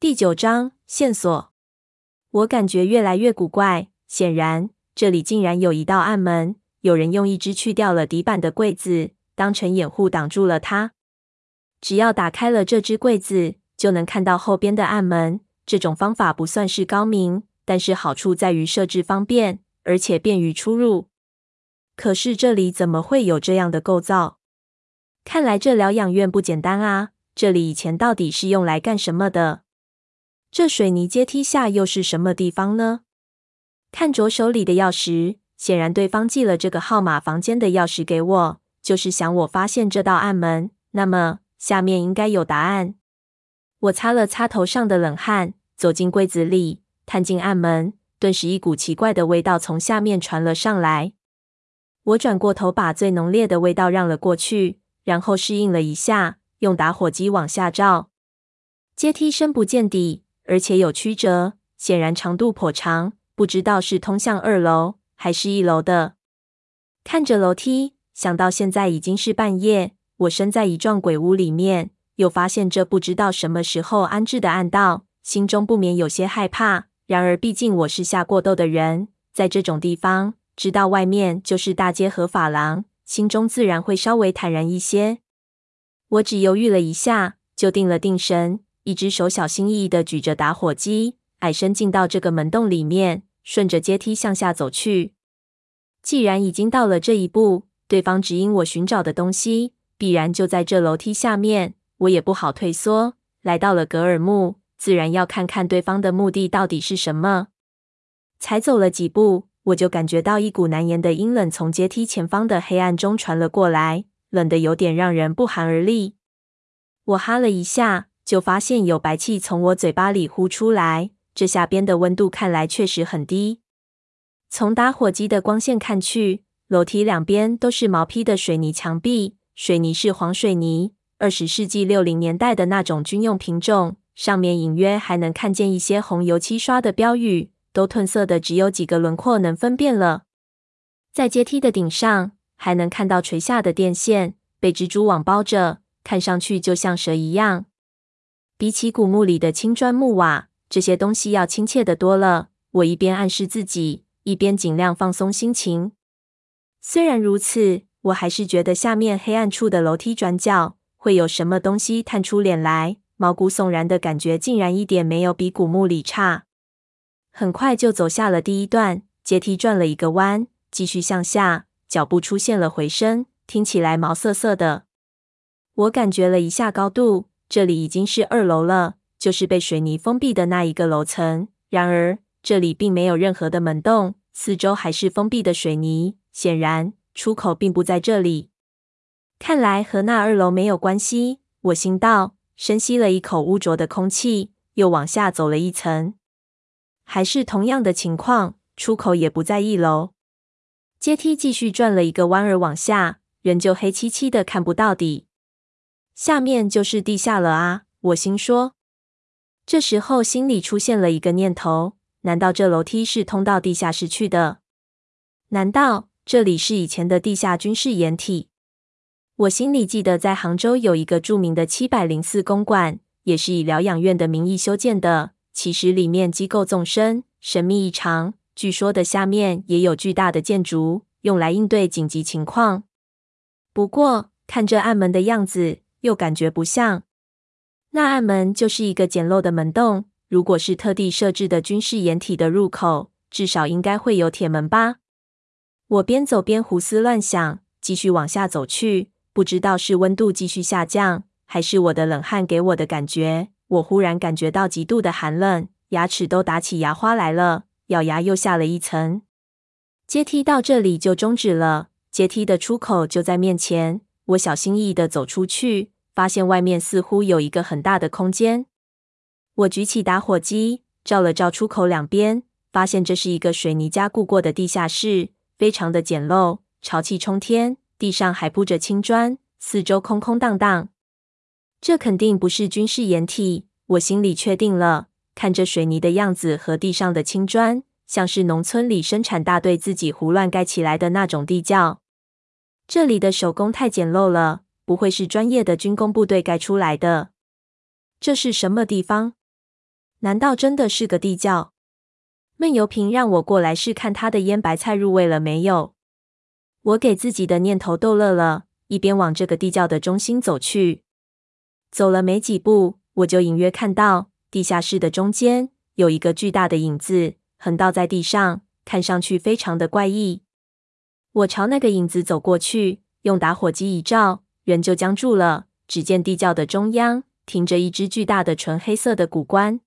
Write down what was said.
第九章线索。我感觉越来越古怪，显然这里竟然有一道暗门，有人用一只去掉了底板的柜子当成掩护挡住了它。只要打开了这只柜子，就能看到后边的暗门。这种方法不算是高明，但是好处在于设置方便，而且便于出入。可是这里怎么会有这样的构造？看来这疗养院不简单啊！这里以前到底是用来干什么的？这水泥阶梯下又是什么地方呢？看着手里的钥匙，显然对方寄了这个号码房间的钥匙给我，就是想我发现这道暗门。那么下面应该有答案。我擦了擦头上的冷汗，走进柜子里，探进暗门，顿时一股奇怪的味道从下面传了上来。我转过头，把最浓烈的味道让了过去，然后适应了一下，用打火机往下照。阶梯深不见底。而且有曲折，显然长度颇长，不知道是通向二楼还是一楼的。看着楼梯，想到现在已经是半夜，我身在一幢鬼屋里面，又发现这不知道什么时候安置的暗道，心中不免有些害怕。然而，毕竟我是下过斗的人，在这种地方知道外面就是大街和法廊，心中自然会稍微坦然一些。我只犹豫了一下，就定了定神。一只手小心翼翼地举着打火机，矮身进到这个门洞里面，顺着阶梯向下走去。既然已经到了这一步，对方指引我寻找的东西，必然就在这楼梯下面，我也不好退缩。来到了格尔木，自然要看看对方的目的到底是什么。才走了几步，我就感觉到一股难言的阴冷从阶梯前方的黑暗中传了过来，冷得有点让人不寒而栗。我哈了一下。就发现有白气从我嘴巴里呼出来，这下边的温度看来确实很低。从打火机的光线看去，楼梯两边都是毛坯的水泥墙壁，水泥是黄水泥，二十世纪六零年代的那种军用品种，上面隐约还能看见一些红油漆刷的标语，都褪色的只有几个轮廓能分辨了。在阶梯的顶上，还能看到垂下的电线，被蜘蛛网包着，看上去就像蛇一样。比起古墓里的青砖木瓦，这些东西要亲切的多了。我一边暗示自己，一边尽量放松心情。虽然如此，我还是觉得下面黑暗处的楼梯转角会有什么东西探出脸来，毛骨悚然的感觉竟然一点没有比古墓里差。很快就走下了第一段阶梯，转了一个弯，继续向下，脚步出现了回声，听起来毛瑟瑟的。我感觉了一下高度。这里已经是二楼了，就是被水泥封闭的那一个楼层。然而，这里并没有任何的门洞，四周还是封闭的水泥。显然，出口并不在这里。看来和那二楼没有关系。我心道，深吸了一口污浊的空气，又往下走了一层，还是同样的情况，出口也不在一楼。阶梯继续转了一个弯儿往下，仍旧黑漆漆的，看不到底。下面就是地下了啊！我心说。这时候心里出现了一个念头：难道这楼梯是通到地下室去的？难道这里是以前的地下军事掩体？我心里记得，在杭州有一个著名的七百零四公馆，也是以疗养院的名义修建的。其实里面机构纵深，神秘异常。据说的下面也有巨大的建筑，用来应对紧急情况。不过看这暗门的样子，又感觉不像，那暗门就是一个简陋的门洞。如果是特地设置的军事掩体的入口，至少应该会有铁门吧？我边走边胡思乱想，继续往下走去。不知道是温度继续下降，还是我的冷汗给我的感觉。我忽然感觉到极度的寒冷，牙齿都打起牙花来了，咬牙又下了一层。阶梯到这里就终止了，阶梯的出口就在面前。我小心翼翼地走出去，发现外面似乎有一个很大的空间。我举起打火机，照了照出口两边，发现这是一个水泥加固过的地下室，非常的简陋，潮气冲天，地上还铺着青砖，四周空空荡荡。这肯定不是军事掩体，我心里确定了。看着水泥的样子和地上的青砖，像是农村里生产大队自己胡乱盖起来的那种地窖。这里的手工太简陋了，不会是专业的军工部队盖出来的。这是什么地方？难道真的是个地窖？闷油瓶让我过来试看他的腌白菜入味了没有。我给自己的念头逗乐了，一边往这个地窖的中心走去。走了没几步，我就隐约看到地下室的中间有一个巨大的影子横倒在地上，看上去非常的怪异。我朝那个影子走过去，用打火机一照，人就僵住了。只见地窖的中央停着一只巨大的纯黑色的古棺。